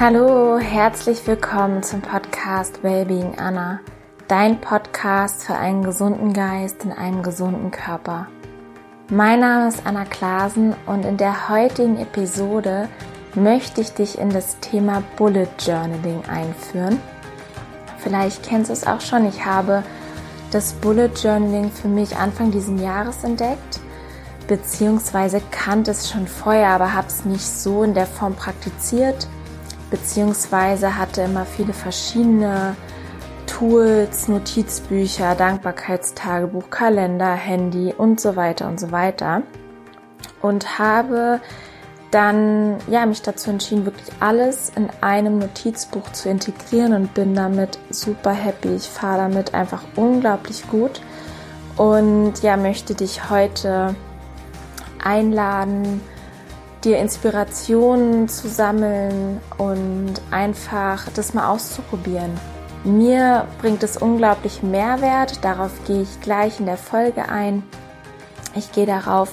Hallo, herzlich willkommen zum Podcast Wellbeing Anna, dein Podcast für einen gesunden Geist in einem gesunden Körper. Mein Name ist Anna Klasen und in der heutigen Episode möchte ich dich in das Thema Bullet Journaling einführen. Vielleicht kennst du es auch schon, ich habe das Bullet Journaling für mich Anfang dieses Jahres entdeckt, beziehungsweise kannte es schon vorher, aber habe es nicht so in der Form praktiziert beziehungsweise hatte immer viele verschiedene Tools, Notizbücher, Dankbarkeitstagebuch, Kalender, Handy und so weiter und so weiter. Und habe dann ja mich dazu entschieden, wirklich alles in einem Notizbuch zu integrieren und bin damit super happy. Ich fahre damit einfach unglaublich gut und ja möchte dich heute einladen, dir Inspirationen zu sammeln und einfach das mal auszuprobieren. Mir bringt es unglaublich Mehrwert, darauf gehe ich gleich in der Folge ein. Ich gehe darauf,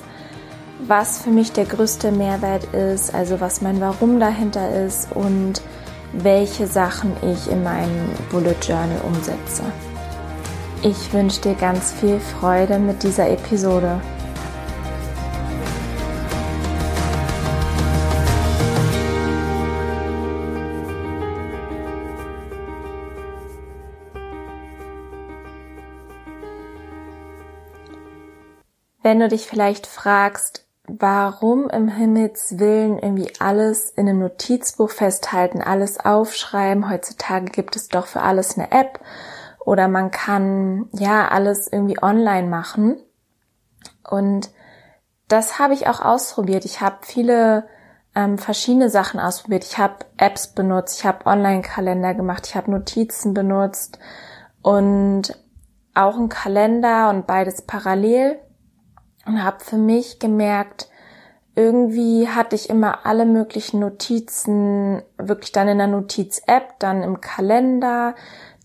was für mich der größte Mehrwert ist, also was mein Warum dahinter ist und welche Sachen ich in meinem Bullet Journal umsetze. Ich wünsche dir ganz viel Freude mit dieser Episode. Wenn du dich vielleicht fragst, warum im Himmels Willen irgendwie alles in einem Notizbuch festhalten, alles aufschreiben. Heutzutage gibt es doch für alles eine App oder man kann ja alles irgendwie online machen. Und das habe ich auch ausprobiert. Ich habe viele ähm, verschiedene Sachen ausprobiert. Ich habe Apps benutzt, ich habe Online-Kalender gemacht, ich habe Notizen benutzt und auch einen Kalender und beides parallel und habe für mich gemerkt, irgendwie hatte ich immer alle möglichen Notizen, wirklich dann in der Notiz-App, dann im Kalender,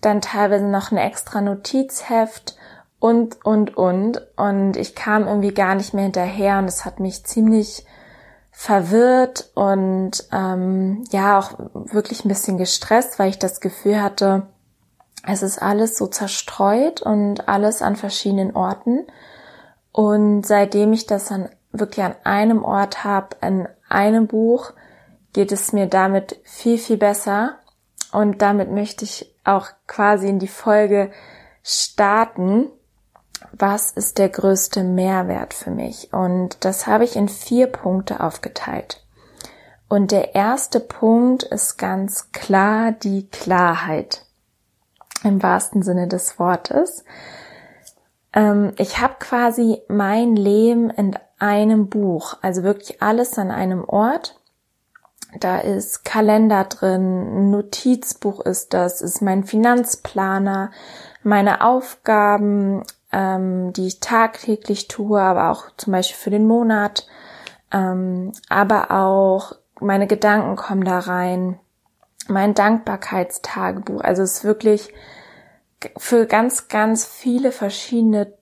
dann teilweise noch ein extra Notizheft und, und, und. Und ich kam irgendwie gar nicht mehr hinterher und es hat mich ziemlich verwirrt und ähm, ja auch wirklich ein bisschen gestresst, weil ich das Gefühl hatte, es ist alles so zerstreut und alles an verschiedenen Orten. Und seitdem ich das dann wirklich an einem Ort habe, in einem Buch, geht es mir damit viel, viel besser. Und damit möchte ich auch quasi in die Folge starten. Was ist der größte Mehrwert für mich? Und das habe ich in vier Punkte aufgeteilt. Und der erste Punkt ist ganz klar die Klarheit. Im wahrsten Sinne des Wortes. Ähm, ich habe quasi mein Leben in einem Buch, also wirklich alles an einem Ort. Da ist Kalender drin, Notizbuch ist das, ist mein Finanzplaner, meine Aufgaben, ähm, die ich tagtäglich tue, aber auch zum Beispiel für den Monat, ähm, aber auch meine Gedanken kommen da rein, mein Dankbarkeitstagebuch. Also es ist wirklich für ganz, ganz viele verschiedene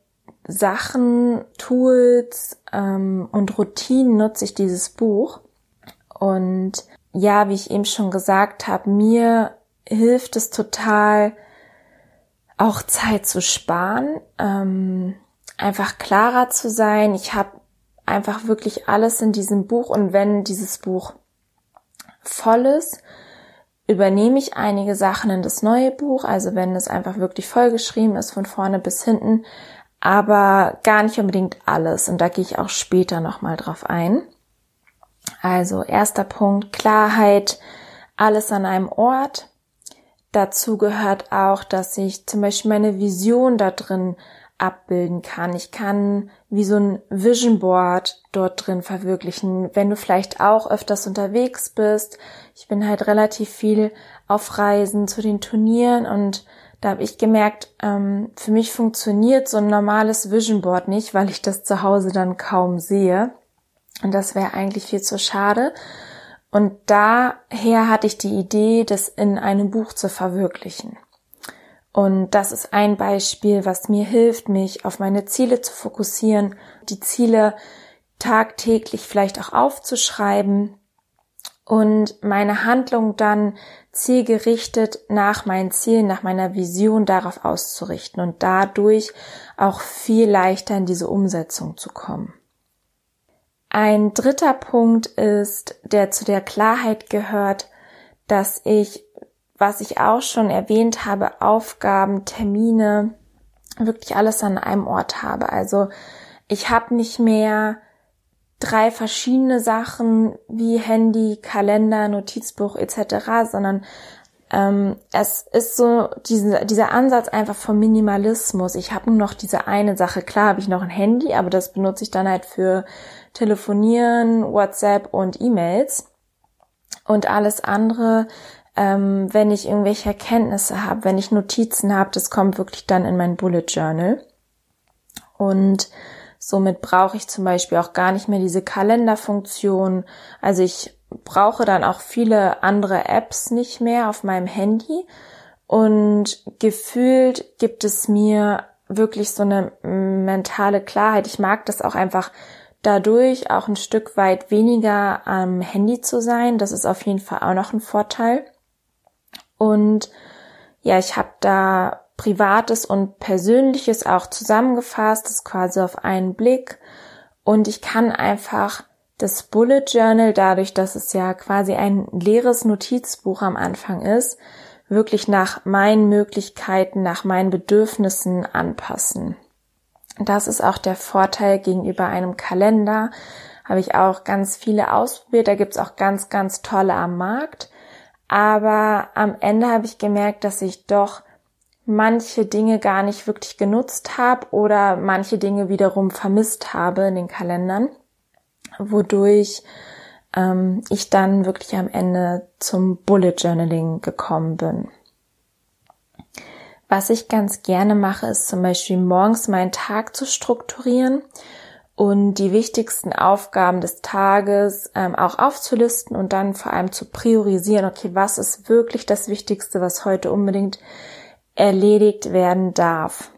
Sachen, Tools ähm, und Routinen nutze ich dieses Buch. Und ja, wie ich eben schon gesagt habe, mir hilft es total, auch Zeit zu sparen, ähm, einfach klarer zu sein. Ich habe einfach wirklich alles in diesem Buch und wenn dieses Buch voll ist, übernehme ich einige Sachen in das neue Buch, also wenn es einfach wirklich vollgeschrieben ist von vorne bis hinten, aber gar nicht unbedingt alles und da gehe ich auch später nochmal drauf ein. Also erster Punkt, Klarheit, alles an einem Ort. Dazu gehört auch, dass ich zum Beispiel meine Vision da drin abbilden kann. Ich kann wie so ein Vision Board dort drin verwirklichen. Wenn du vielleicht auch öfters unterwegs bist, ich bin halt relativ viel auf Reisen zu den Turnieren und da habe ich gemerkt, ähm, für mich funktioniert so ein normales Vision Board nicht, weil ich das zu Hause dann kaum sehe. Und das wäre eigentlich viel zu schade. Und daher hatte ich die Idee, das in einem Buch zu verwirklichen. Und das ist ein Beispiel, was mir hilft, mich auf meine Ziele zu fokussieren, die Ziele tagtäglich vielleicht auch aufzuschreiben und meine Handlung dann zielgerichtet nach meinen Zielen, nach meiner Vision darauf auszurichten und dadurch auch viel leichter in diese Umsetzung zu kommen. Ein dritter Punkt ist, der zu der Klarheit gehört, dass ich, was ich auch schon erwähnt habe, Aufgaben, Termine, wirklich alles an einem Ort habe. Also ich habe nicht mehr drei verschiedene Sachen wie Handy, Kalender, Notizbuch etc., sondern ähm, es ist so diese, dieser Ansatz einfach vom Minimalismus. Ich habe nur noch diese eine Sache. Klar habe ich noch ein Handy, aber das benutze ich dann halt für Telefonieren, WhatsApp und E-Mails. Und alles andere, ähm, wenn ich irgendwelche Erkenntnisse habe, wenn ich Notizen habe, das kommt wirklich dann in mein Bullet Journal. Und somit brauche ich zum Beispiel auch gar nicht mehr diese Kalenderfunktion. Also ich brauche dann auch viele andere Apps nicht mehr auf meinem Handy. Und gefühlt gibt es mir wirklich so eine mentale Klarheit. Ich mag das auch einfach dadurch auch ein Stück weit weniger am Handy zu sein. Das ist auf jeden Fall auch noch ein Vorteil. Und ja, ich habe da Privates und Persönliches auch zusammengefasst, das quasi auf einen Blick. Und ich kann einfach das Bullet Journal, dadurch, dass es ja quasi ein leeres Notizbuch am Anfang ist, wirklich nach meinen Möglichkeiten, nach meinen Bedürfnissen anpassen. Das ist auch der Vorteil gegenüber einem Kalender. Habe ich auch ganz viele ausprobiert. Da gibt's auch ganz, ganz tolle am Markt. Aber am Ende habe ich gemerkt, dass ich doch manche Dinge gar nicht wirklich genutzt habe oder manche Dinge wiederum vermisst habe in den Kalendern, wodurch ähm, ich dann wirklich am Ende zum Bullet Journaling gekommen bin. Was ich ganz gerne mache, ist zum Beispiel morgens meinen Tag zu strukturieren und die wichtigsten Aufgaben des Tages ähm, auch aufzulisten und dann vor allem zu priorisieren, okay, was ist wirklich das Wichtigste, was heute unbedingt erledigt werden darf.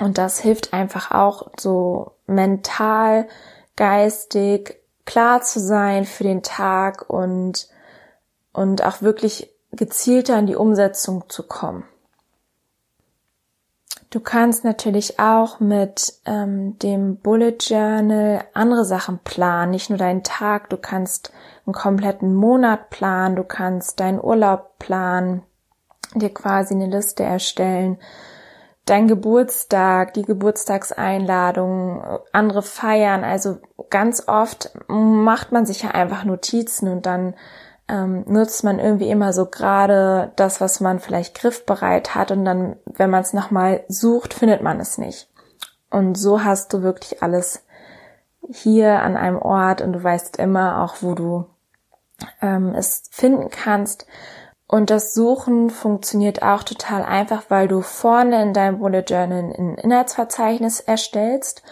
Und das hilft einfach auch so mental, geistig klar zu sein für den Tag und, und auch wirklich gezielter in die Umsetzung zu kommen. Du kannst natürlich auch mit ähm, dem Bullet Journal andere Sachen planen, nicht nur deinen Tag, du kannst einen kompletten Monat planen, du kannst deinen Urlaub planen, dir quasi eine Liste erstellen, dein Geburtstag, die Geburtstagseinladung, andere feiern. Also ganz oft macht man sich ja einfach Notizen und dann ähm, nutzt man irgendwie immer so gerade das, was man vielleicht griffbereit hat und dann, wenn man es nochmal sucht, findet man es nicht. Und so hast du wirklich alles hier an einem Ort und du weißt immer auch, wo du ähm, es finden kannst. Und das Suchen funktioniert auch total einfach, weil du vorne in deinem Bullet Journal ein Inhaltsverzeichnis erstellst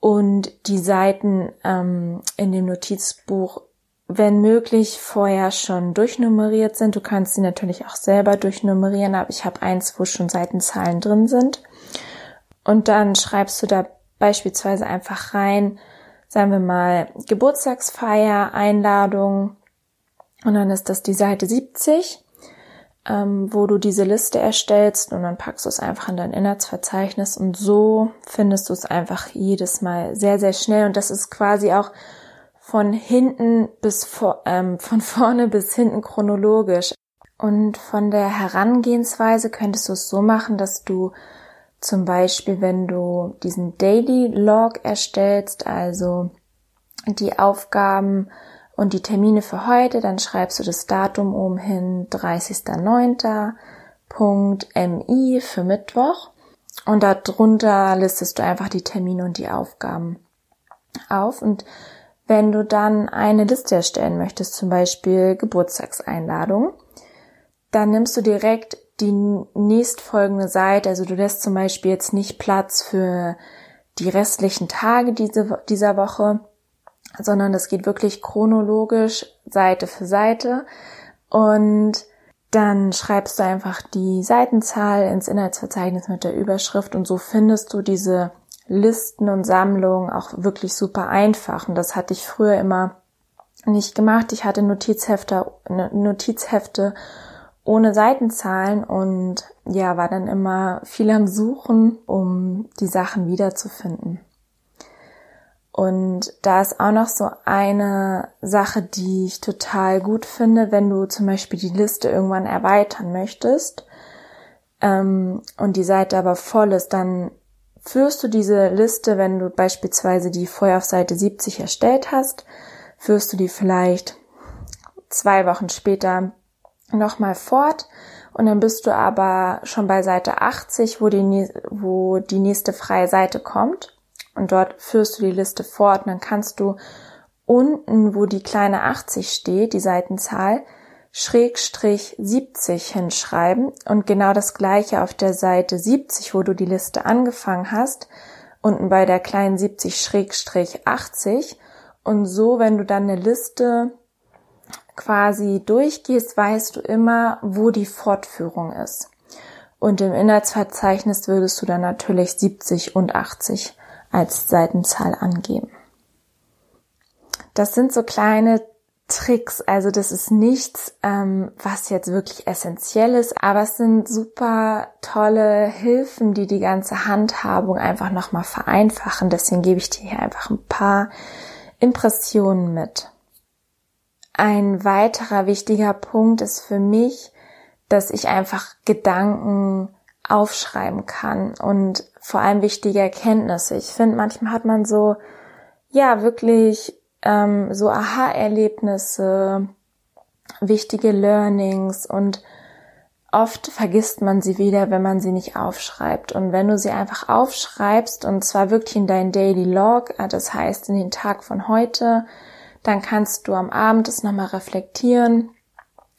und die Seiten ähm, in dem Notizbuch wenn möglich, vorher schon durchnummeriert sind. Du kannst sie natürlich auch selber durchnummerieren, aber ich habe eins, wo schon Seitenzahlen drin sind. Und dann schreibst du da beispielsweise einfach rein, sagen wir mal, Geburtstagsfeier, Einladung. Und dann ist das die Seite 70, ähm, wo du diese Liste erstellst und dann packst du es einfach in dein Inhaltsverzeichnis und so findest du es einfach jedes Mal sehr, sehr schnell. Und das ist quasi auch von hinten bis vor, ähm, von vorne bis hinten chronologisch. Und von der Herangehensweise könntest du es so machen, dass du zum Beispiel, wenn du diesen Daily Log erstellst, also die Aufgaben und die Termine für heute, dann schreibst du das Datum oben hin 30.09.mi für Mittwoch und darunter listest du einfach die Termine und die Aufgaben auf und wenn du dann eine Liste erstellen möchtest, zum Beispiel Geburtstagseinladung, dann nimmst du direkt die nächstfolgende Seite. Also du lässt zum Beispiel jetzt nicht Platz für die restlichen Tage diese, dieser Woche, sondern das geht wirklich chronologisch Seite für Seite und dann schreibst du einfach die Seitenzahl ins Inhaltsverzeichnis mit der Überschrift und so findest du diese Listen und Sammlungen auch wirklich super einfach. Und das hatte ich früher immer nicht gemacht. Ich hatte Notizhefte, Notizhefte ohne Seitenzahlen und ja, war dann immer viel am Suchen, um die Sachen wiederzufinden. Und da ist auch noch so eine Sache, die ich total gut finde, wenn du zum Beispiel die Liste irgendwann erweitern möchtest ähm, und die Seite aber voll ist, dann führst du diese Liste, wenn du beispielsweise die vorher auf Seite 70 erstellt hast, führst du die vielleicht zwei Wochen später nochmal fort und dann bist du aber schon bei Seite 80, wo die, wo die nächste freie Seite kommt und dort führst du die Liste fort. Und dann kannst du unten, wo die kleine 80 steht, die Seitenzahl, Schrägstrich 70 hinschreiben und genau das gleiche auf der Seite 70, wo du die Liste angefangen hast, unten bei der kleinen 70 Schrägstrich 80 und so, wenn du dann eine Liste quasi durchgehst, weißt du immer, wo die Fortführung ist. Und im Inhaltsverzeichnis würdest du dann natürlich 70 und 80 als Seitenzahl angeben. Das sind so kleine Tricks, also das ist nichts, ähm, was jetzt wirklich essentiell ist, aber es sind super tolle Hilfen, die die ganze Handhabung einfach nochmal vereinfachen. Deswegen gebe ich dir hier einfach ein paar Impressionen mit. Ein weiterer wichtiger Punkt ist für mich, dass ich einfach Gedanken aufschreiben kann und vor allem wichtige Erkenntnisse. Ich finde, manchmal hat man so, ja, wirklich ähm, so Aha-Erlebnisse, wichtige Learnings und oft vergisst man sie wieder, wenn man sie nicht aufschreibt. Und wenn du sie einfach aufschreibst und zwar wirklich in dein Daily Log, äh, das heißt in den Tag von heute, dann kannst du am Abend es nochmal reflektieren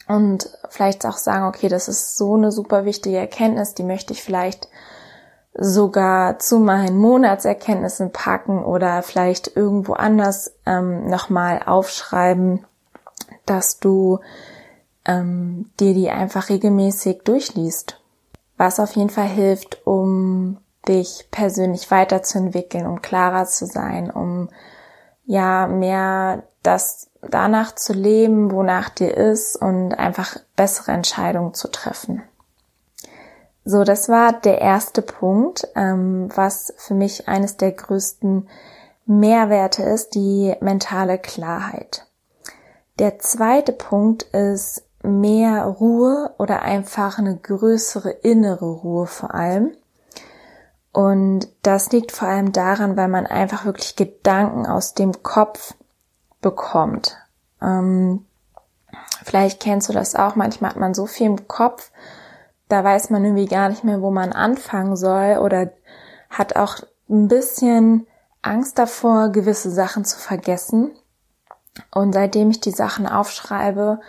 und vielleicht auch sagen, okay, das ist so eine super wichtige Erkenntnis, die möchte ich vielleicht sogar zu meinen Monatserkenntnissen packen oder vielleicht irgendwo anders ähm, nochmal aufschreiben, dass du ähm, dir die einfach regelmäßig durchliest. Was auf jeden Fall hilft, um dich persönlich weiterzuentwickeln, um klarer zu sein, um ja mehr das danach zu leben, wonach dir ist und einfach bessere Entscheidungen zu treffen. So, das war der erste Punkt, ähm, was für mich eines der größten Mehrwerte ist, die mentale Klarheit. Der zweite Punkt ist mehr Ruhe oder einfach eine größere innere Ruhe vor allem. Und das liegt vor allem daran, weil man einfach wirklich Gedanken aus dem Kopf bekommt. Ähm, vielleicht kennst du das auch. Manchmal hat man so viel im Kopf, da weiß man irgendwie gar nicht mehr, wo man anfangen soll oder hat auch ein bisschen Angst davor, gewisse Sachen zu vergessen. Und seitdem ich die Sachen aufschreibe,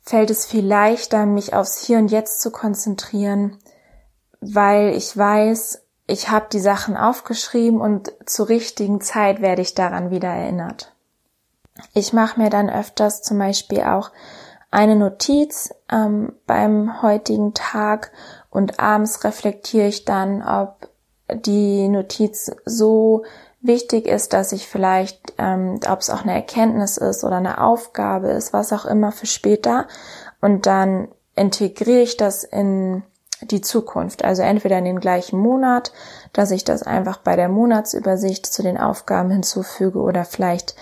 fällt es viel leichter, mich aufs Hier und Jetzt zu konzentrieren, weil ich weiß, ich habe die Sachen aufgeschrieben und zur richtigen Zeit werde ich daran wieder erinnert. Ich mache mir dann öfters zum Beispiel auch eine Notiz ähm, beim heutigen Tag und abends reflektiere ich dann, ob die Notiz so wichtig ist, dass ich vielleicht, ähm, ob es auch eine Erkenntnis ist oder eine Aufgabe ist, was auch immer für später. Und dann integriere ich das in die Zukunft. Also entweder in den gleichen Monat, dass ich das einfach bei der Monatsübersicht zu den Aufgaben hinzufüge oder vielleicht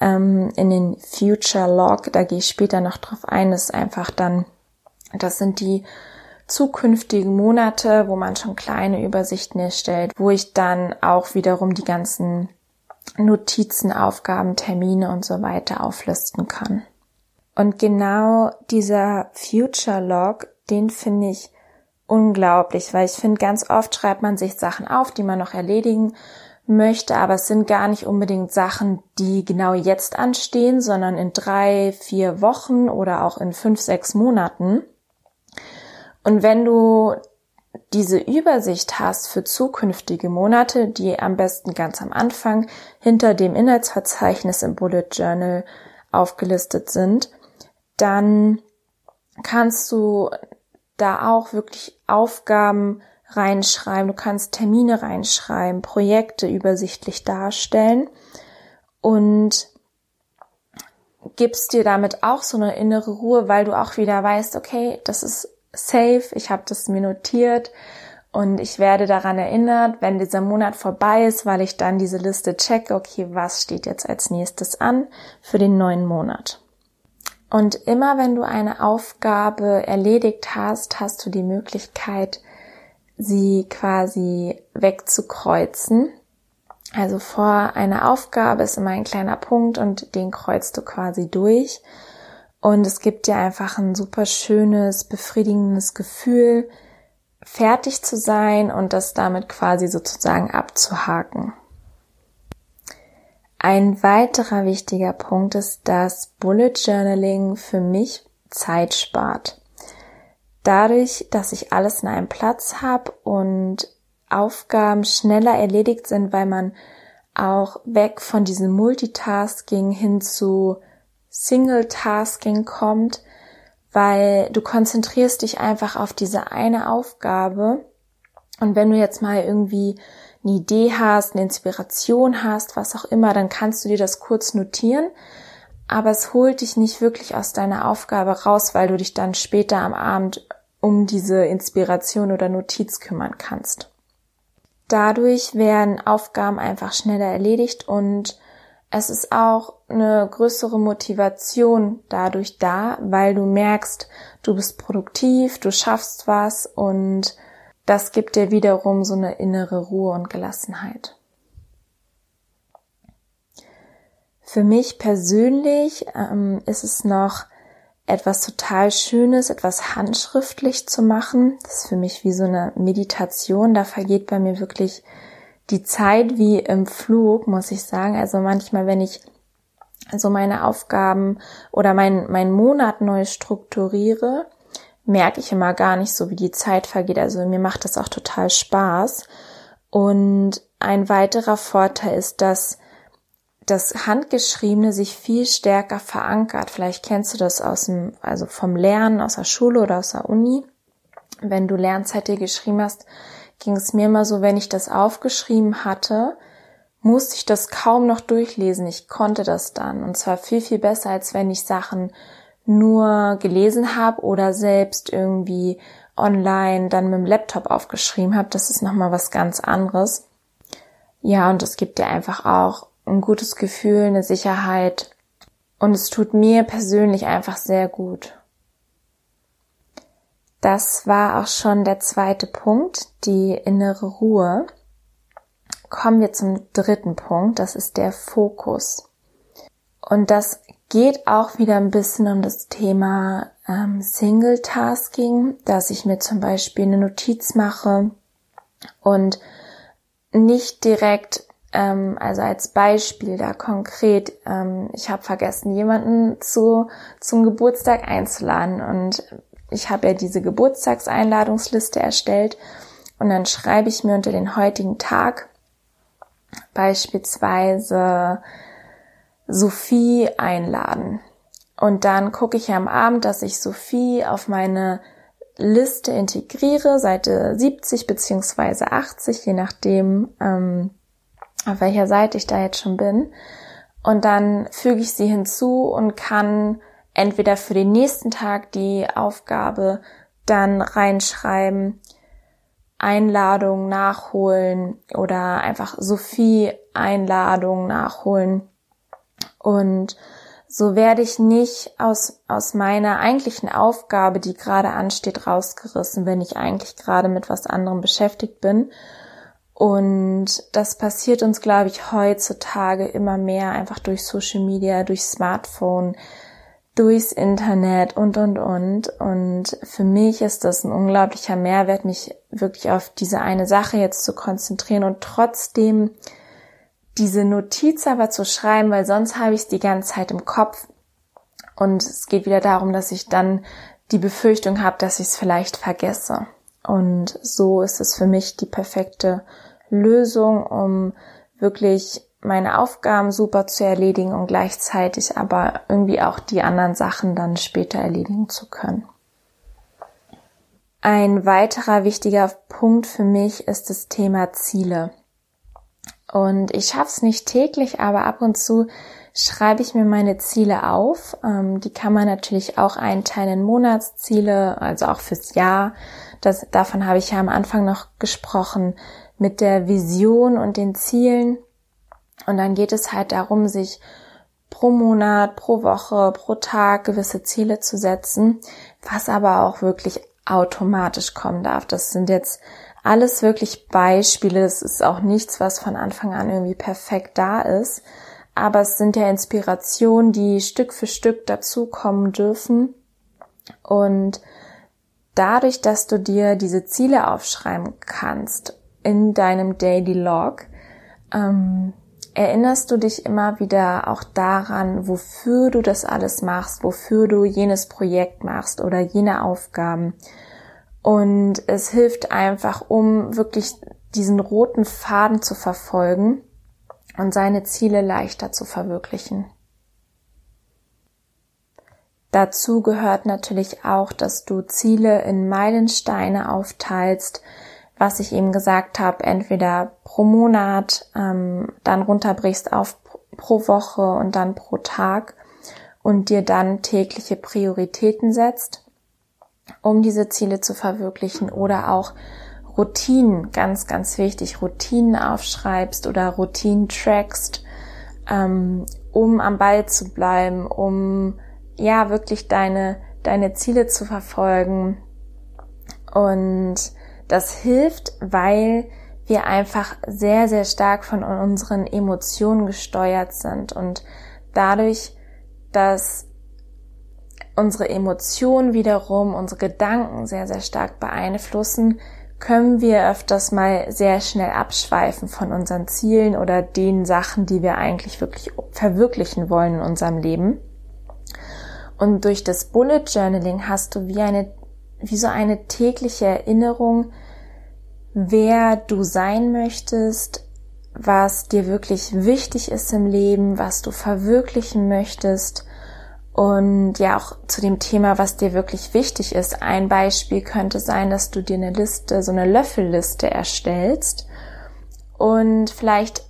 ähm, in den Future Log, da gehe ich später noch drauf ein, ist einfach dann, das sind die zukünftigen Monate, wo man schon kleine Übersichten erstellt, wo ich dann auch wiederum die ganzen Notizen, Aufgaben, Termine und so weiter auflisten kann. Und genau dieser Future Log, den finde ich unglaublich, weil ich finde, ganz oft schreibt man sich Sachen auf, die man noch erledigen möchte, aber es sind gar nicht unbedingt Sachen, die genau jetzt anstehen, sondern in drei, vier Wochen oder auch in fünf, sechs Monaten. Und wenn du diese Übersicht hast für zukünftige Monate, die am besten ganz am Anfang hinter dem Inhaltsverzeichnis im Bullet Journal aufgelistet sind, dann kannst du da auch wirklich Aufgaben reinschreiben, du kannst Termine reinschreiben, Projekte übersichtlich darstellen und gibst dir damit auch so eine innere Ruhe, weil du auch wieder weißt, okay, das ist safe, ich habe das mir notiert und ich werde daran erinnert, wenn dieser Monat vorbei ist, weil ich dann diese Liste checke, okay, was steht jetzt als nächstes an für den neuen Monat. Und immer wenn du eine Aufgabe erledigt hast, hast du die Möglichkeit, sie quasi wegzukreuzen. Also vor einer Aufgabe ist immer ein kleiner Punkt und den kreuzt du quasi durch. Und es gibt dir einfach ein super schönes, befriedigendes Gefühl, fertig zu sein und das damit quasi sozusagen abzuhaken. Ein weiterer wichtiger Punkt ist, dass Bullet Journaling für mich Zeit spart. Dadurch, dass ich alles in einem Platz habe und Aufgaben schneller erledigt sind, weil man auch weg von diesem Multitasking hin zu Single-Tasking kommt, weil du konzentrierst dich einfach auf diese eine Aufgabe. Und wenn du jetzt mal irgendwie eine Idee hast, eine Inspiration hast, was auch immer, dann kannst du dir das kurz notieren. Aber es holt dich nicht wirklich aus deiner Aufgabe raus, weil du dich dann später am Abend um diese Inspiration oder Notiz kümmern kannst. Dadurch werden Aufgaben einfach schneller erledigt und es ist auch eine größere Motivation dadurch da, weil du merkst, du bist produktiv, du schaffst was und das gibt dir wiederum so eine innere Ruhe und Gelassenheit. Für mich persönlich ähm, ist es noch etwas total Schönes, etwas handschriftlich zu machen. Das ist für mich wie so eine Meditation. Da vergeht bei mir wirklich die Zeit wie im Flug, muss ich sagen. Also manchmal, wenn ich so meine Aufgaben oder mein, mein Monat neu strukturiere, merke ich immer gar nicht so, wie die Zeit vergeht. Also mir macht das auch total Spaß. Und ein weiterer Vorteil ist, dass das Handgeschriebene sich viel stärker verankert. Vielleicht kennst du das aus dem, also vom Lernen, aus der Schule oder aus der Uni. Wenn du Lernzeit dir geschrieben hast, ging es mir immer so, wenn ich das aufgeschrieben hatte, musste ich das kaum noch durchlesen. Ich konnte das dann. Und zwar viel, viel besser, als wenn ich Sachen nur gelesen habe oder selbst irgendwie online dann mit dem Laptop aufgeschrieben habe. Das ist nochmal was ganz anderes. Ja, und es gibt dir einfach auch ein gutes Gefühl, eine Sicherheit. Und es tut mir persönlich einfach sehr gut. Das war auch schon der zweite Punkt, die innere Ruhe. Kommen wir zum dritten Punkt, das ist der Fokus. Und das geht auch wieder ein bisschen um das Thema ähm, Single Tasking, dass ich mir zum Beispiel eine Notiz mache und nicht direkt, ähm, also als Beispiel da konkret, ähm, ich habe vergessen, jemanden zu zum Geburtstag einzuladen und ich habe ja diese Geburtstagseinladungsliste erstellt und dann schreibe ich mir unter den heutigen Tag beispielsweise Sophie einladen. Und dann gucke ich am Abend, dass ich Sophie auf meine Liste integriere, Seite 70 beziehungsweise 80, je nachdem, ähm, auf welcher Seite ich da jetzt schon bin. Und dann füge ich sie hinzu und kann entweder für den nächsten Tag die Aufgabe dann reinschreiben, Einladung nachholen oder einfach Sophie Einladung nachholen. Und so werde ich nicht aus, aus meiner eigentlichen Aufgabe, die gerade ansteht, rausgerissen, wenn ich eigentlich gerade mit was anderem beschäftigt bin. Und das passiert uns, glaube ich, heutzutage immer mehr einfach durch Social Media, durch Smartphone, durchs Internet und, und, und. Und für mich ist das ein unglaublicher Mehrwert, mich wirklich auf diese eine Sache jetzt zu konzentrieren und trotzdem diese Notiz aber zu schreiben, weil sonst habe ich es die ganze Zeit im Kopf. Und es geht wieder darum, dass ich dann die Befürchtung habe, dass ich es vielleicht vergesse. Und so ist es für mich die perfekte Lösung, um wirklich meine Aufgaben super zu erledigen und gleichzeitig aber irgendwie auch die anderen Sachen dann später erledigen zu können. Ein weiterer wichtiger Punkt für mich ist das Thema Ziele. Und ich schaff's nicht täglich, aber ab und zu schreibe ich mir meine Ziele auf. Ähm, die kann man natürlich auch einteilen in Monatsziele, also auch fürs Jahr. Das, davon habe ich ja am Anfang noch gesprochen, mit der Vision und den Zielen. Und dann geht es halt darum, sich pro Monat, pro Woche, pro Tag gewisse Ziele zu setzen, was aber auch wirklich automatisch kommen darf. Das sind jetzt alles wirklich Beispiele. Es ist auch nichts, was von Anfang an irgendwie perfekt da ist aber es sind ja Inspirationen, die Stück für Stück dazukommen dürfen. Und dadurch, dass du dir diese Ziele aufschreiben kannst in deinem Daily Log, ähm, erinnerst du dich immer wieder auch daran, wofür du das alles machst, wofür du jenes Projekt machst oder jene Aufgaben. Und es hilft einfach, um wirklich diesen roten Faden zu verfolgen und seine Ziele leichter zu verwirklichen. Dazu gehört natürlich auch, dass du Ziele in Meilensteine aufteilst, was ich eben gesagt habe, entweder pro Monat, ähm, dann runterbrichst auf pro Woche und dann pro Tag und dir dann tägliche Prioritäten setzt, um diese Ziele zu verwirklichen oder auch Routinen, ganz, ganz wichtig, Routinen aufschreibst oder Routinen trackst, ähm, um am Ball zu bleiben, um ja wirklich deine, deine Ziele zu verfolgen. Und das hilft, weil wir einfach sehr, sehr stark von unseren Emotionen gesteuert sind und dadurch, dass unsere Emotionen wiederum unsere Gedanken sehr, sehr stark beeinflussen, können wir öfters mal sehr schnell abschweifen von unseren Zielen oder den Sachen, die wir eigentlich wirklich verwirklichen wollen in unserem Leben. Und durch das Bullet Journaling hast du wie eine, wie so eine tägliche Erinnerung, wer du sein möchtest, was dir wirklich wichtig ist im Leben, was du verwirklichen möchtest und ja, auch zu dem Thema, was dir wirklich wichtig ist. Ein Beispiel könnte sein, dass du dir eine Liste, so eine Löffelliste erstellst und vielleicht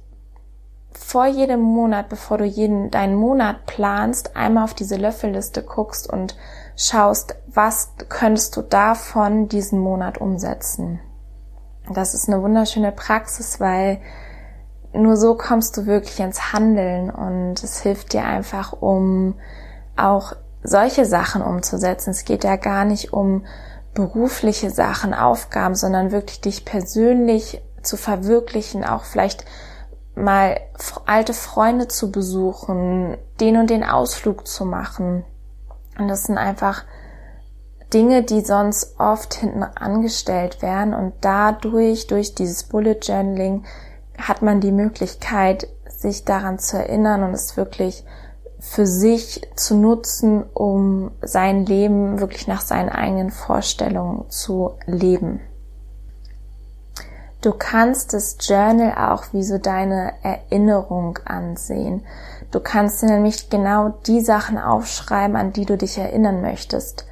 vor jedem Monat, bevor du jeden deinen Monat planst, einmal auf diese Löffelliste guckst und schaust, was könntest du davon diesen Monat umsetzen. Das ist eine wunderschöne Praxis, weil nur so kommst du wirklich ins Handeln und es hilft dir einfach, um auch solche Sachen umzusetzen. Es geht ja gar nicht um berufliche Sachen, Aufgaben, sondern wirklich dich persönlich zu verwirklichen, auch vielleicht mal alte Freunde zu besuchen, den und den Ausflug zu machen. Und das sind einfach Dinge, die sonst oft hinten angestellt werden und dadurch, durch dieses Bullet Journaling, hat man die Möglichkeit, sich daran zu erinnern und es wirklich für sich zu nutzen, um sein Leben wirklich nach seinen eigenen Vorstellungen zu leben. Du kannst das Journal auch wie so deine Erinnerung ansehen. Du kannst nämlich genau die Sachen aufschreiben, an die du dich erinnern möchtest,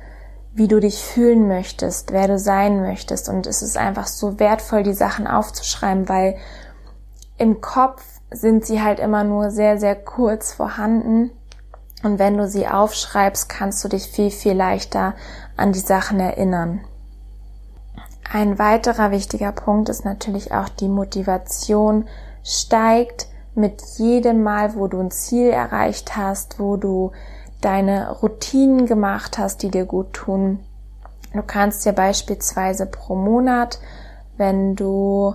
wie du dich fühlen möchtest, wer du sein möchtest. Und es ist einfach so wertvoll, die Sachen aufzuschreiben, weil im Kopf sind sie halt immer nur sehr, sehr kurz vorhanden. Und wenn du sie aufschreibst, kannst du dich viel, viel leichter an die Sachen erinnern. Ein weiterer wichtiger Punkt ist natürlich auch die Motivation steigt mit jedem Mal, wo du ein Ziel erreicht hast, wo du deine Routinen gemacht hast, die dir gut tun. Du kannst dir beispielsweise pro Monat, wenn du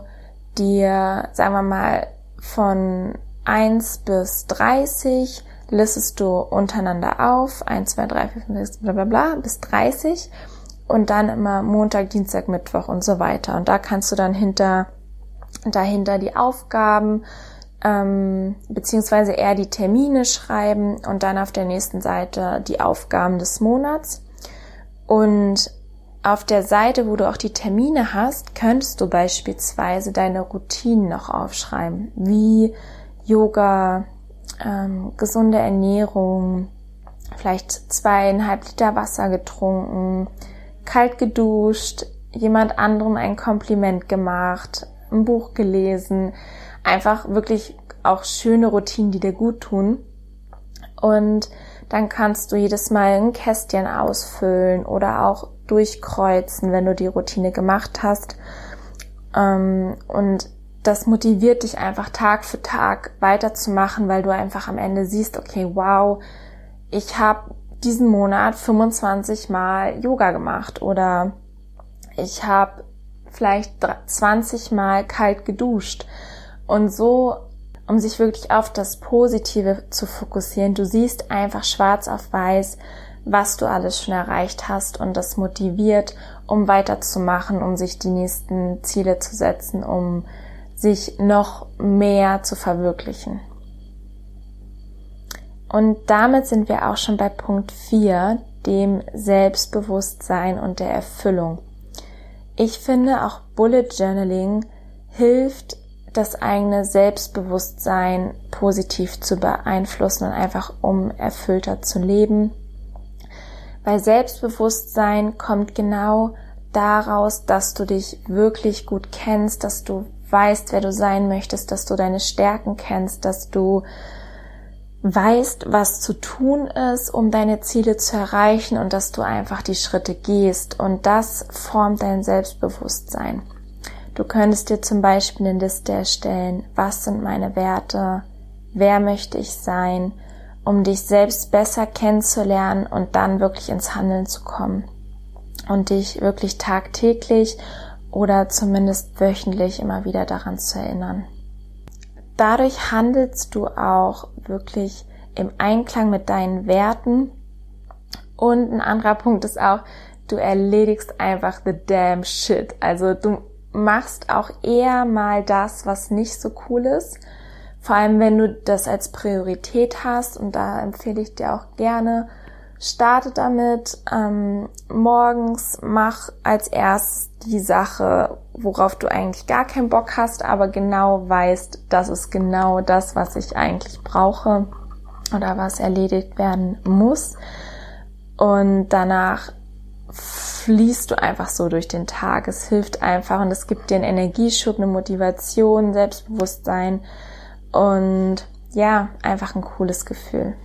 dir, sagen wir mal, von 1 bis 30 listest du untereinander auf, 1, 2, 3, 4, 5, 6, bla bla bla, bis 30 und dann immer Montag, Dienstag, Mittwoch und so weiter. Und da kannst du dann hinter, dahinter die Aufgaben, ähm, beziehungsweise eher die Termine schreiben und dann auf der nächsten Seite die Aufgaben des Monats. Und auf der Seite, wo du auch die Termine hast, könntest du beispielsweise deine Routinen noch aufschreiben, wie Yoga, ähm, gesunde Ernährung, vielleicht zweieinhalb Liter Wasser getrunken, kalt geduscht, jemand anderem ein Kompliment gemacht, ein Buch gelesen. Einfach wirklich auch schöne Routinen, die dir gut tun. Und dann kannst du jedes Mal ein Kästchen ausfüllen oder auch durchkreuzen, wenn du die Routine gemacht hast. Ähm, und das motiviert dich einfach Tag für Tag weiterzumachen, weil du einfach am Ende siehst, okay, wow, ich habe diesen Monat 25 Mal Yoga gemacht oder ich habe vielleicht 20 Mal kalt geduscht. Und so, um sich wirklich auf das Positive zu fokussieren, du siehst einfach schwarz auf weiß, was du alles schon erreicht hast und das motiviert, um weiterzumachen, um sich die nächsten Ziele zu setzen, um sich noch mehr zu verwirklichen. Und damit sind wir auch schon bei Punkt 4, dem Selbstbewusstsein und der Erfüllung. Ich finde auch Bullet Journaling hilft, das eigene Selbstbewusstsein positiv zu beeinflussen und einfach um erfüllter zu leben. Weil Selbstbewusstsein kommt genau daraus, dass du dich wirklich gut kennst, dass du weißt, wer du sein möchtest, dass du deine Stärken kennst, dass du weißt, was zu tun ist, um deine Ziele zu erreichen und dass du einfach die Schritte gehst und das formt dein Selbstbewusstsein. Du könntest dir zum Beispiel eine Liste erstellen, was sind meine Werte, wer möchte ich sein, um dich selbst besser kennenzulernen und dann wirklich ins Handeln zu kommen und dich wirklich tagtäglich oder zumindest wöchentlich immer wieder daran zu erinnern. Dadurch handelst du auch wirklich im Einklang mit deinen Werten. Und ein anderer Punkt ist auch, du erledigst einfach the damn shit. Also du machst auch eher mal das, was nicht so cool ist. Vor allem, wenn du das als Priorität hast. Und da empfehle ich dir auch gerne, Starte damit. Ähm, morgens mach als erstes die Sache, worauf du eigentlich gar keinen Bock hast, aber genau weißt, das ist genau das, was ich eigentlich brauche oder was erledigt werden muss. Und danach fließt du einfach so durch den Tag. Es hilft einfach und es gibt dir einen Energieschub, eine Motivation, Selbstbewusstsein und ja, einfach ein cooles Gefühl.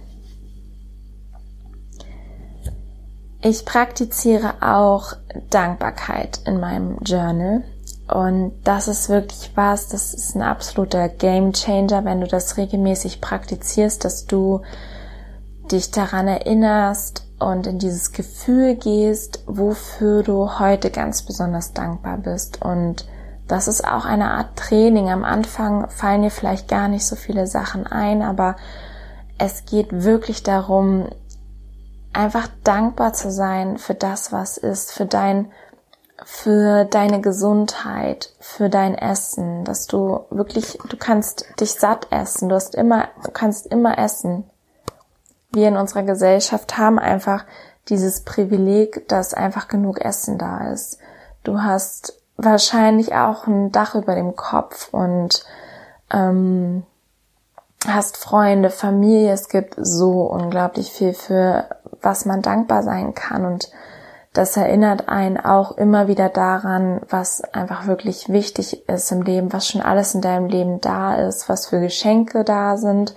Ich praktiziere auch Dankbarkeit in meinem Journal. Und das ist wirklich was, das ist ein absoluter Game Changer, wenn du das regelmäßig praktizierst, dass du dich daran erinnerst und in dieses Gefühl gehst, wofür du heute ganz besonders dankbar bist. Und das ist auch eine Art Training. Am Anfang fallen dir vielleicht gar nicht so viele Sachen ein, aber es geht wirklich darum, einfach dankbar zu sein für das, was ist, für dein, für deine Gesundheit, für dein Essen, dass du wirklich, du kannst dich satt essen, du hast immer, du kannst immer essen. Wir in unserer Gesellschaft haben einfach dieses Privileg, dass einfach genug Essen da ist. Du hast wahrscheinlich auch ein Dach über dem Kopf und ähm, hast Freunde, Familie. Es gibt so unglaublich viel für was man dankbar sein kann und das erinnert einen auch immer wieder daran, was einfach wirklich wichtig ist im Leben, was schon alles in deinem Leben da ist, was für Geschenke da sind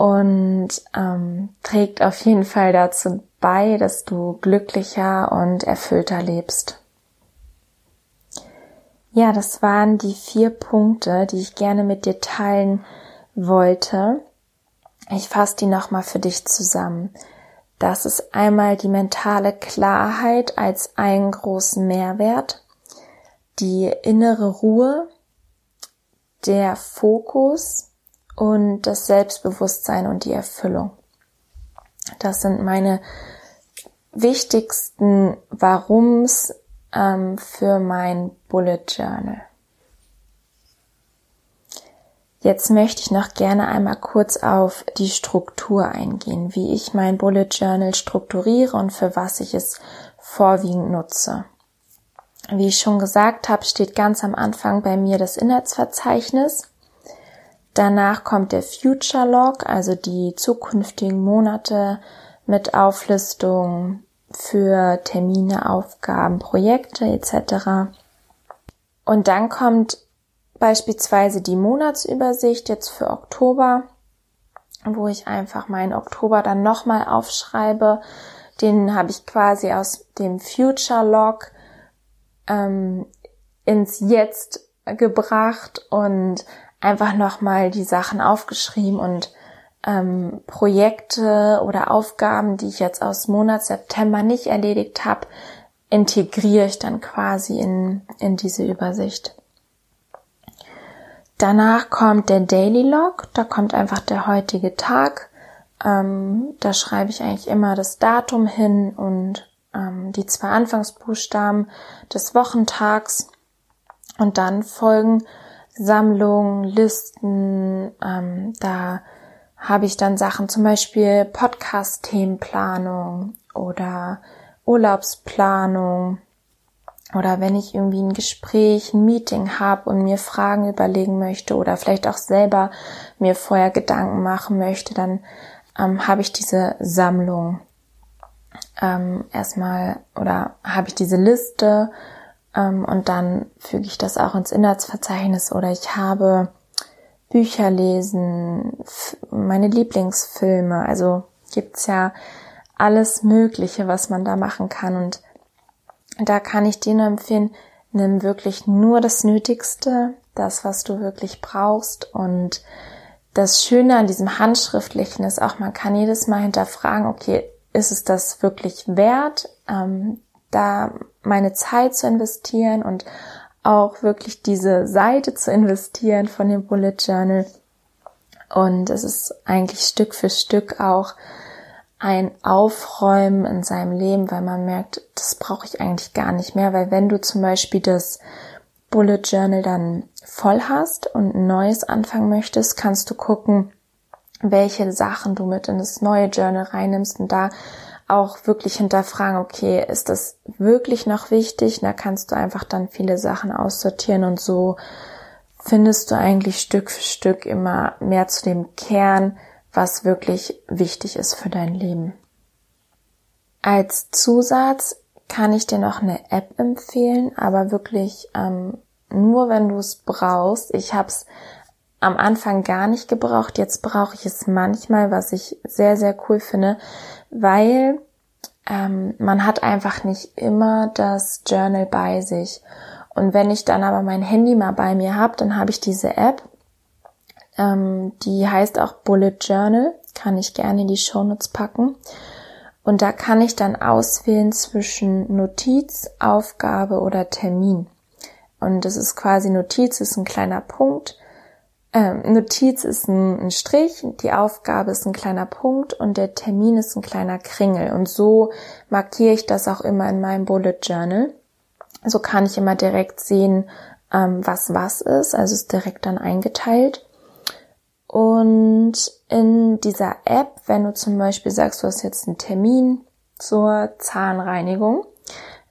und ähm, trägt auf jeden Fall dazu bei, dass du glücklicher und erfüllter lebst. Ja, das waren die vier Punkte, die ich gerne mit dir teilen wollte. Ich fasse die nochmal für dich zusammen. Das ist einmal die mentale Klarheit als einen großen Mehrwert, die innere Ruhe, der Fokus und das Selbstbewusstsein und die Erfüllung. Das sind meine wichtigsten Warums ähm, für mein Bullet Journal. Jetzt möchte ich noch gerne einmal kurz auf die Struktur eingehen, wie ich mein Bullet Journal strukturiere und für was ich es vorwiegend nutze. Wie ich schon gesagt habe, steht ganz am Anfang bei mir das Inhaltsverzeichnis. Danach kommt der Future Log, also die zukünftigen Monate mit Auflistung für Termine, Aufgaben, Projekte etc. Und dann kommt beispielsweise die Monatsübersicht jetzt für Oktober, wo ich einfach meinen Oktober dann nochmal aufschreibe. Den habe ich quasi aus dem Future Log ähm, ins Jetzt gebracht und einfach nochmal die Sachen aufgeschrieben und ähm, Projekte oder Aufgaben, die ich jetzt aus Monat September nicht erledigt habe, integriere ich dann quasi in, in diese Übersicht. Danach kommt der Daily Log, da kommt einfach der heutige Tag. Ähm, da schreibe ich eigentlich immer das Datum hin und ähm, die zwei Anfangsbuchstaben des Wochentags. Und dann folgen Sammlungen, Listen, ähm, da habe ich dann Sachen, zum Beispiel Podcast-Themenplanung oder Urlaubsplanung oder wenn ich irgendwie ein Gespräch, ein Meeting habe und mir Fragen überlegen möchte oder vielleicht auch selber mir vorher Gedanken machen möchte, dann ähm, habe ich diese Sammlung ähm, erstmal oder habe ich diese Liste und dann füge ich das auch ins Inhaltsverzeichnis oder ich habe Bücher lesen, meine Lieblingsfilme. Also gibt's ja alles Mögliche, was man da machen kann. Und da kann ich dir nur empfehlen, nimm wirklich nur das Nötigste, das, was du wirklich brauchst. Und das Schöne an diesem Handschriftlichen ist auch, man kann jedes Mal hinterfragen, okay, ist es das wirklich wert, ähm, da meine Zeit zu investieren und auch wirklich diese Seite zu investieren von dem Bullet Journal. Und es ist eigentlich Stück für Stück auch ein Aufräumen in seinem Leben, weil man merkt, das brauche ich eigentlich gar nicht mehr, weil wenn du zum Beispiel das Bullet Journal dann voll hast und ein neues anfangen möchtest, kannst du gucken, welche Sachen du mit in das neue Journal reinnimmst und da auch wirklich hinterfragen, okay, ist das wirklich noch wichtig? Da kannst du einfach dann viele Sachen aussortieren und so findest du eigentlich Stück für Stück immer mehr zu dem Kern, was wirklich wichtig ist für dein Leben. Als Zusatz kann ich dir noch eine App empfehlen, aber wirklich ähm, nur wenn du es brauchst. Ich habe es am Anfang gar nicht gebraucht, jetzt brauche ich es manchmal, was ich sehr, sehr cool finde weil ähm, man hat einfach nicht immer das Journal bei sich. Und wenn ich dann aber mein Handy mal bei mir habe, dann habe ich diese App, ähm, die heißt auch Bullet Journal, kann ich gerne in die Shownotes packen. Und da kann ich dann auswählen zwischen Notiz, Aufgabe oder Termin. Und das ist quasi Notiz, ist ein kleiner Punkt ähm, Notiz ist ein, ein, Strich, die Aufgabe ist ein kleiner Punkt und der Termin ist ein kleiner Kringel. Und so markiere ich das auch immer in meinem Bullet Journal. So kann ich immer direkt sehen, ähm, was was ist. Also ist direkt dann eingeteilt. Und in dieser App, wenn du zum Beispiel sagst, du hast jetzt einen Termin zur Zahnreinigung,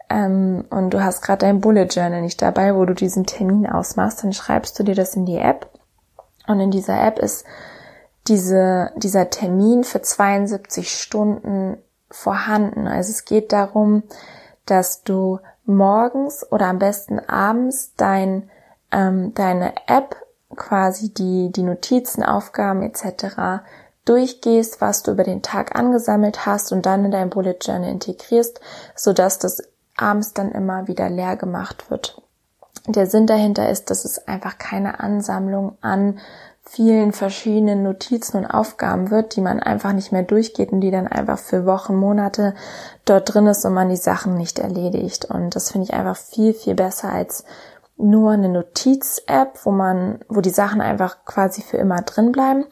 ähm, und du hast gerade dein Bullet Journal nicht dabei, wo du diesen Termin ausmachst, dann schreibst du dir das in die App und in dieser App ist diese, dieser Termin für 72 Stunden vorhanden. Also es geht darum, dass du morgens oder am besten abends dein, ähm, deine App quasi die, die Notizen, Aufgaben etc. durchgehst, was du über den Tag angesammelt hast und dann in dein Bullet Journal integrierst, sodass das abends dann immer wieder leer gemacht wird. Der Sinn dahinter ist, dass es einfach keine Ansammlung an vielen verschiedenen Notizen und Aufgaben wird, die man einfach nicht mehr durchgeht und die dann einfach für Wochen, Monate dort drin ist und man die Sachen nicht erledigt. Und das finde ich einfach viel, viel besser als nur eine Notiz-App, wo man, wo die Sachen einfach quasi für immer drin bleiben,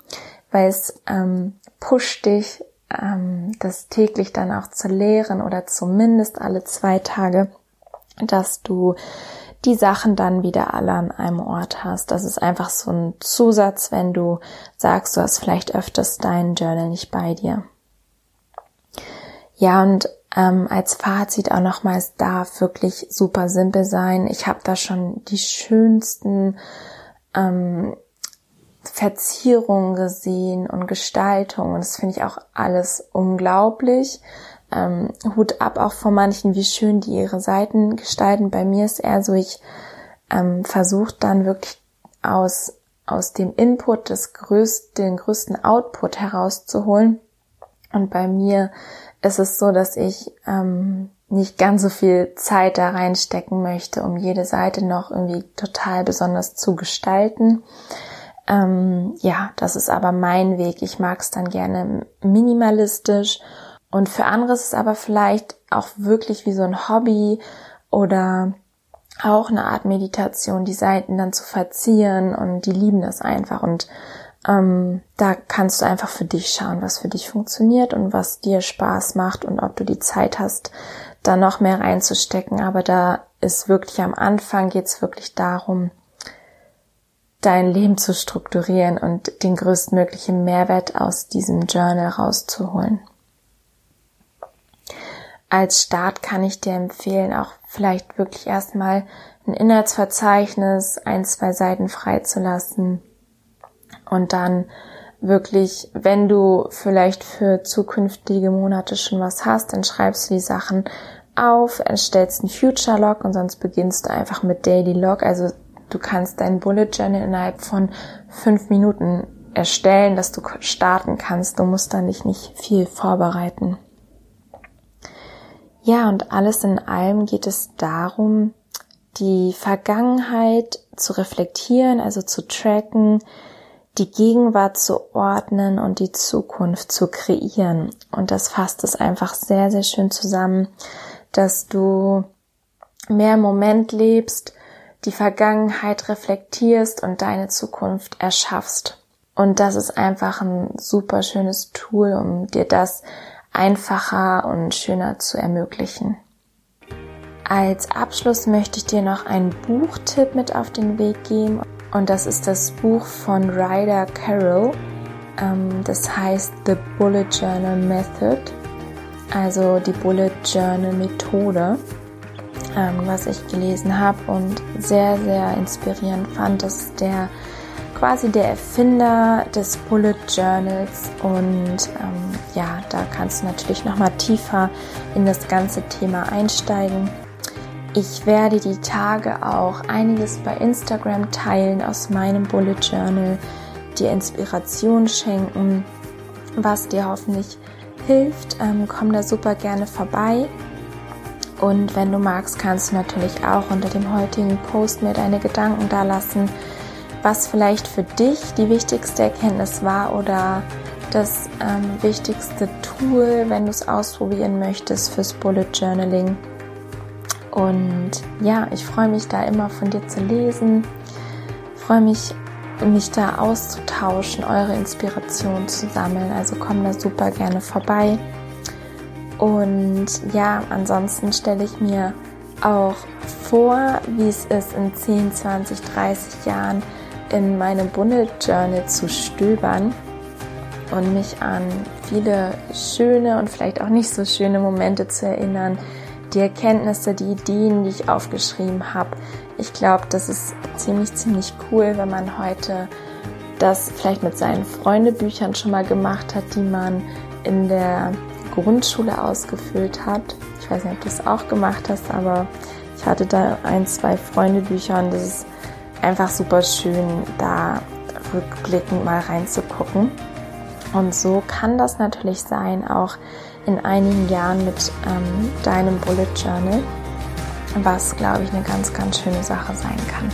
weil es ähm, pusht dich, ähm, das täglich dann auch zu lehren oder zumindest alle zwei Tage, dass du die Sachen dann wieder alle an einem Ort hast. Das ist einfach so ein Zusatz, wenn du sagst, du hast vielleicht öfters dein Journal nicht bei dir. Ja, und ähm, als Fazit auch nochmals darf wirklich super simpel sein. Ich habe da schon die schönsten ähm, Verzierungen gesehen und Gestaltungen. Und das finde ich auch alles unglaublich ähm, Hut ab auch von manchen, wie schön die ihre Seiten gestalten. Bei mir ist eher so, ich ähm, versuche dann wirklich aus, aus dem Input das größte, den größten Output herauszuholen. Und bei mir ist es so, dass ich ähm, nicht ganz so viel Zeit da reinstecken möchte, um jede Seite noch irgendwie total besonders zu gestalten. Ähm, ja, das ist aber mein Weg. Ich mag es dann gerne minimalistisch. Und für andere ist es aber vielleicht auch wirklich wie so ein Hobby oder auch eine Art Meditation, die Seiten dann zu verzieren und die lieben das einfach. Und ähm, da kannst du einfach für dich schauen, was für dich funktioniert und was dir Spaß macht und ob du die Zeit hast, da noch mehr reinzustecken. Aber da ist wirklich am Anfang geht es wirklich darum, dein Leben zu strukturieren und den größtmöglichen Mehrwert aus diesem Journal rauszuholen. Als Start kann ich dir empfehlen, auch vielleicht wirklich erstmal ein Inhaltsverzeichnis, ein, zwei Seiten freizulassen und dann wirklich, wenn du vielleicht für zukünftige Monate schon was hast, dann schreibst du die Sachen auf, erstellst einen Future Log und sonst beginnst du einfach mit Daily Log. Also du kannst dein Bullet Journal innerhalb von fünf Minuten erstellen, dass du starten kannst. Du musst da nicht, nicht viel vorbereiten. Ja, und alles in allem geht es darum, die Vergangenheit zu reflektieren, also zu tracken, die Gegenwart zu ordnen und die Zukunft zu kreieren. Und das fasst es einfach sehr, sehr schön zusammen, dass du mehr im Moment lebst, die Vergangenheit reflektierst und deine Zukunft erschaffst. Und das ist einfach ein super schönes Tool, um dir das einfacher und schöner zu ermöglichen. Als Abschluss möchte ich dir noch einen Buchtipp mit auf den Weg geben. Und das ist das Buch von Ryder Carroll. Ähm, das heißt The Bullet Journal Method, also die Bullet Journal Methode, ähm, was ich gelesen habe und sehr, sehr inspirierend fand. Das ist der quasi der Erfinder des Bullet Journals und ähm, ja, da kannst du natürlich noch mal tiefer in das ganze Thema einsteigen. Ich werde die Tage auch einiges bei Instagram teilen aus meinem Bullet Journal, dir Inspiration schenken, was dir hoffentlich hilft. Ähm, komm da super gerne vorbei. Und wenn du magst, kannst du natürlich auch unter dem heutigen Post mir deine Gedanken da lassen, was vielleicht für dich die wichtigste Erkenntnis war oder das ähm, wichtigste Tool, wenn du es ausprobieren möchtest fürs Bullet Journaling. Und ja, ich freue mich da immer von dir zu lesen, freue mich, mich da auszutauschen, eure Inspiration zu sammeln. Also komm da super gerne vorbei. Und ja, ansonsten stelle ich mir auch vor, wie es ist in 10, 20, 30 Jahren in meinem Bullet Journal zu stöbern und mich an viele schöne und vielleicht auch nicht so schöne Momente zu erinnern, die Erkenntnisse, die Ideen, die ich aufgeschrieben habe. Ich glaube, das ist ziemlich, ziemlich cool, wenn man heute das vielleicht mit seinen Freundebüchern schon mal gemacht hat, die man in der Grundschule ausgefüllt hat. Ich weiß nicht, ob du das auch gemacht hast, aber ich hatte da ein, zwei Freundebücher und das ist einfach super schön, da rückblickend mal reinzugucken. Und so kann das natürlich sein, auch in einigen Jahren mit ähm, deinem Bullet Journal, was, glaube ich, eine ganz, ganz schöne Sache sein kann.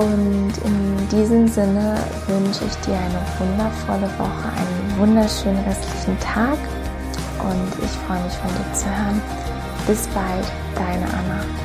Und in diesem Sinne wünsche ich dir eine wundervolle Woche, einen wunderschönen restlichen Tag und ich freue mich von dir zu hören. Bis bald, deine Anna.